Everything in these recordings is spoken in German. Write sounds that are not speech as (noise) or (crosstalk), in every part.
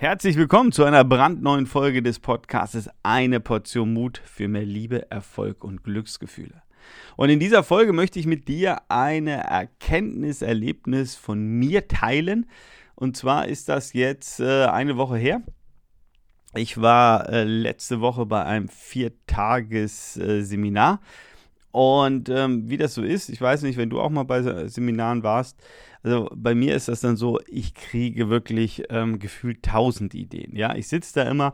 Herzlich willkommen zu einer brandneuen Folge des Podcasts Eine Portion Mut für mehr Liebe, Erfolg und Glücksgefühle. Und in dieser Folge möchte ich mit dir eine Erkenntnis, Erlebnis von mir teilen. Und zwar ist das jetzt äh, eine Woche her. Ich war äh, letzte Woche bei einem Viertages-Seminar. Äh, und ähm, wie das so ist, ich weiß nicht, wenn du auch mal bei Seminaren warst, also bei mir ist das dann so, ich kriege wirklich ähm, gefühlt tausend Ideen. Ja, ich sitze da immer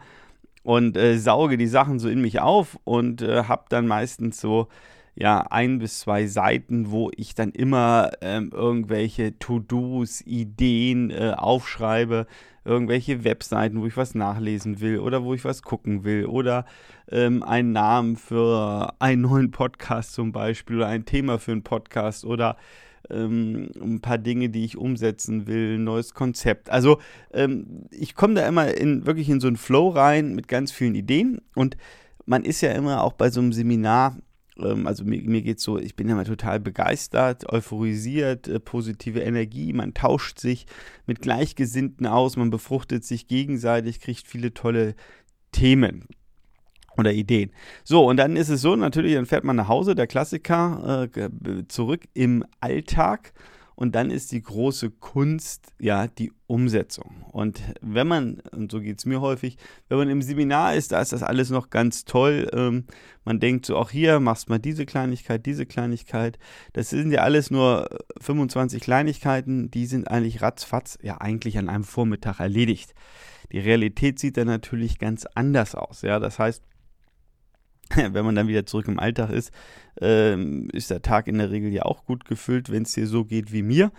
und äh, sauge die Sachen so in mich auf und äh, habe dann meistens so ja ein bis zwei Seiten, wo ich dann immer ähm, irgendwelche To-Dos, Ideen äh, aufschreibe, irgendwelche Webseiten, wo ich was nachlesen will oder wo ich was gucken will oder ähm, einen Namen für einen neuen Podcast zum Beispiel oder ein Thema für einen Podcast oder ähm, ein paar Dinge, die ich umsetzen will, ein neues Konzept. Also ähm, ich komme da immer in, wirklich in so einen Flow rein mit ganz vielen Ideen und man ist ja immer auch bei so einem Seminar, also mir, mir geht so, ich bin ja immer total begeistert, euphorisiert, äh, positive Energie, man tauscht sich mit Gleichgesinnten aus, man befruchtet sich gegenseitig, kriegt viele tolle Themen oder Ideen. So, und dann ist es so, natürlich, dann fährt man nach Hause, der Klassiker, äh, zurück im Alltag. Und dann ist die große Kunst ja die Umsetzung. Und wenn man, und so geht es mir häufig, wenn man im Seminar ist, da ist das alles noch ganz toll. Ähm, man denkt so, auch hier machst mal diese Kleinigkeit, diese Kleinigkeit. Das sind ja alles nur 25 Kleinigkeiten, die sind eigentlich ratzfatz, ja eigentlich an einem Vormittag erledigt. Die Realität sieht dann natürlich ganz anders aus. Ja, das heißt, (laughs) wenn man dann wieder zurück im Alltag ist, ähm, ist der Tag in der Regel ja auch gut gefüllt, wenn es dir so geht wie mir.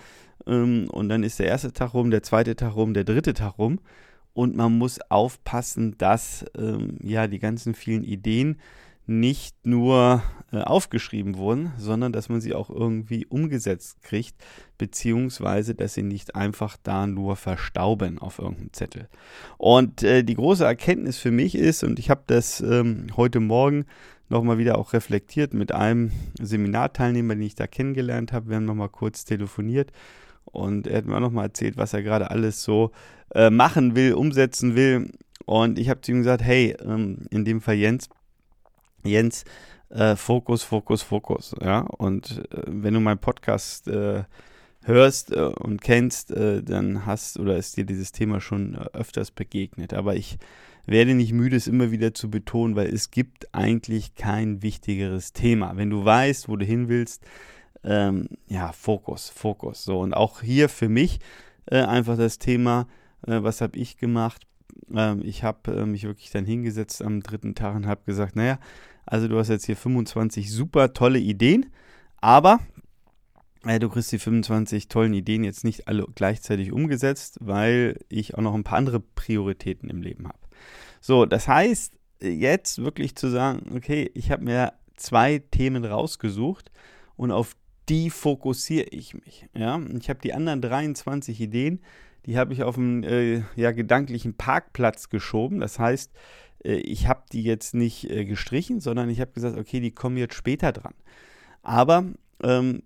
Ähm, und dann ist der erste Tag rum, der zweite Tag rum, der dritte Tag rum. Und man muss aufpassen, dass ähm, ja die ganzen vielen Ideen nicht nur äh, aufgeschrieben wurden, sondern dass man sie auch irgendwie umgesetzt kriegt, beziehungsweise dass sie nicht einfach da nur verstauben auf irgendeinem Zettel. Und äh, die große Erkenntnis für mich ist, und ich habe das ähm, heute Morgen nochmal wieder auch reflektiert mit einem Seminarteilnehmer, den ich da kennengelernt habe. Wir haben nochmal kurz telefoniert und er hat mir auch nochmal erzählt, was er gerade alles so äh, machen will, umsetzen will. Und ich habe zu ihm gesagt, hey, ähm, in dem Fall Jens, Jens, äh, Fokus, Fokus, Fokus. Ja, und äh, wenn du meinen Podcast äh, hörst äh, und kennst, äh, dann hast oder ist dir dieses Thema schon äh, öfters begegnet. Aber ich werde nicht müde, es immer wieder zu betonen, weil es gibt eigentlich kein wichtigeres Thema. Wenn du weißt, wo du hin willst, ähm, ja, Fokus, Fokus. So, und auch hier für mich einfach das Thema, was habe ich gemacht? Ähm, ich habe mich wirklich dann hingesetzt am dritten Tag und habe gesagt, naja, also du hast jetzt hier 25 super tolle Ideen, aber äh, du kriegst die 25 tollen Ideen jetzt nicht alle gleichzeitig umgesetzt, weil ich auch noch ein paar andere Prioritäten im Leben habe. So, das heißt, jetzt wirklich zu sagen, okay, ich habe mir zwei Themen rausgesucht und auf die fokussiere ich mich. Ja, ich habe die anderen 23 Ideen, die habe ich auf einen äh, ja, gedanklichen Parkplatz geschoben. Das heißt, äh, ich habe die jetzt nicht äh, gestrichen, sondern ich habe gesagt, okay, die kommen jetzt später dran. Aber ähm,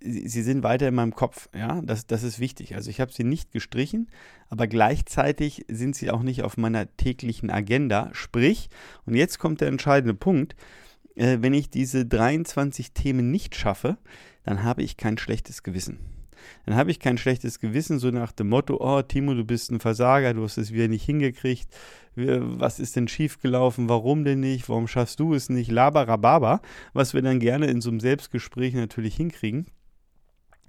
sie, sie, sind weiter in meinem Kopf, ja, das, das ist wichtig. Also ich habe sie nicht gestrichen, aber gleichzeitig sind sie auch nicht auf meiner täglichen Agenda. Sprich, und jetzt kommt der entscheidende Punkt, äh, wenn ich diese 23 Themen nicht schaffe, dann habe ich kein schlechtes Gewissen. Dann habe ich kein schlechtes Gewissen, so nach dem Motto, oh Timo, du bist ein Versager, du hast es wieder nicht hingekriegt, was ist denn schiefgelaufen, warum denn nicht, warum schaffst du es nicht, labarababa, was wir dann gerne in so einem Selbstgespräch natürlich hinkriegen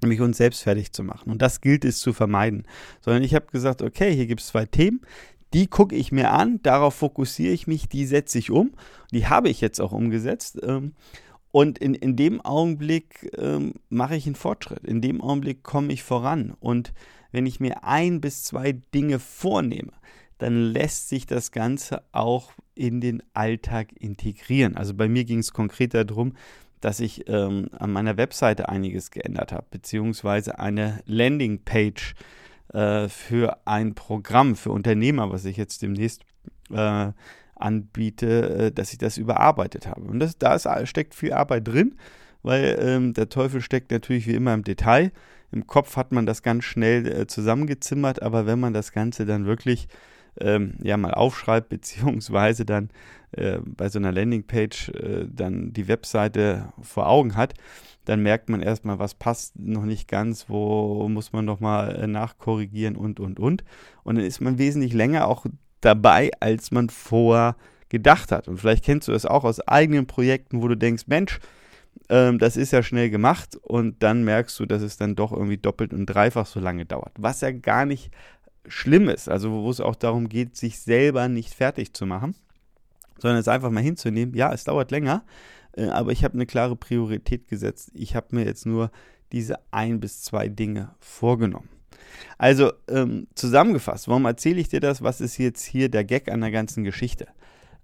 nämlich uns selbst fertig zu machen. Und das gilt es zu vermeiden. Sondern ich habe gesagt, okay, hier gibt es zwei Themen, die gucke ich mir an, darauf fokussiere ich mich, die setze ich um. Die habe ich jetzt auch umgesetzt. Ähm, und in, in dem Augenblick ähm, mache ich einen Fortschritt. In dem Augenblick komme ich voran. Und wenn ich mir ein bis zwei Dinge vornehme, dann lässt sich das Ganze auch in den Alltag integrieren. Also bei mir ging es konkret darum, dass ich ähm, an meiner Webseite einiges geändert habe, beziehungsweise eine Landingpage äh, für ein Programm für Unternehmer, was ich jetzt demnächst äh, anbiete, äh, dass ich das überarbeitet habe. Und das, da ist, steckt viel Arbeit drin, weil ähm, der Teufel steckt natürlich wie immer im Detail. Im Kopf hat man das ganz schnell äh, zusammengezimmert, aber wenn man das Ganze dann wirklich ähm, ja mal aufschreibt, (laughs) beziehungsweise dann äh, bei so einer Landingpage äh, dann die Webseite vor Augen hat, dann merkt man erstmal, was passt noch nicht ganz, wo muss man nochmal äh, nachkorrigieren und, und, und. Und dann ist man wesentlich länger auch dabei, als man vorher gedacht hat. Und vielleicht kennst du das auch aus eigenen Projekten, wo du denkst, Mensch, ähm, das ist ja schnell gemacht und dann merkst du, dass es dann doch irgendwie doppelt und dreifach so lange dauert. Was ja gar nicht schlimm ist, also wo es auch darum geht, sich selber nicht fertig zu machen, sondern es einfach mal hinzunehmen, ja, es dauert länger, aber ich habe eine klare Priorität gesetzt. Ich habe mir jetzt nur diese ein bis zwei Dinge vorgenommen. Also ähm, zusammengefasst, warum erzähle ich dir das? Was ist jetzt hier der Gag an der ganzen Geschichte?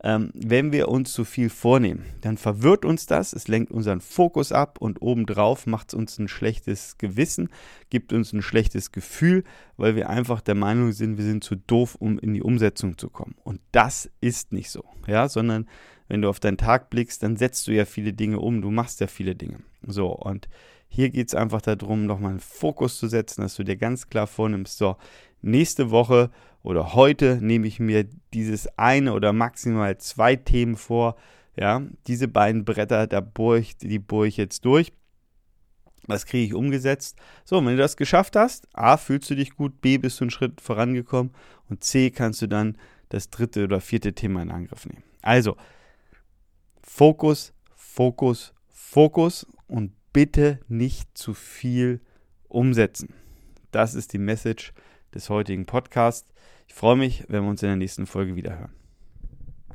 Ähm, wenn wir uns zu viel vornehmen, dann verwirrt uns das, es lenkt unseren Fokus ab und obendrauf macht es uns ein schlechtes Gewissen, gibt uns ein schlechtes Gefühl, weil wir einfach der Meinung sind, wir sind zu doof, um in die Umsetzung zu kommen. Und das ist nicht so, ja, sondern wenn du auf deinen Tag blickst, dann setzt du ja viele Dinge um, du machst ja viele Dinge. So, und hier geht es einfach darum, nochmal einen Fokus zu setzen, dass du dir ganz klar vornimmst, so, nächste Woche oder heute nehme ich mir dieses eine oder maximal zwei Themen vor. Ja, diese beiden Bretter, da bohre ich, die bohre ich jetzt durch. Das kriege ich umgesetzt. So, wenn du das geschafft hast, A, fühlst du dich gut, B, bist du einen Schritt vorangekommen und C, kannst du dann das dritte oder vierte Thema in Angriff nehmen. Also, Fokus, Fokus, Fokus und bitte nicht zu viel umsetzen. Das ist die Message des heutigen Podcasts. Ich freue mich, wenn wir uns in der nächsten Folge wieder hören.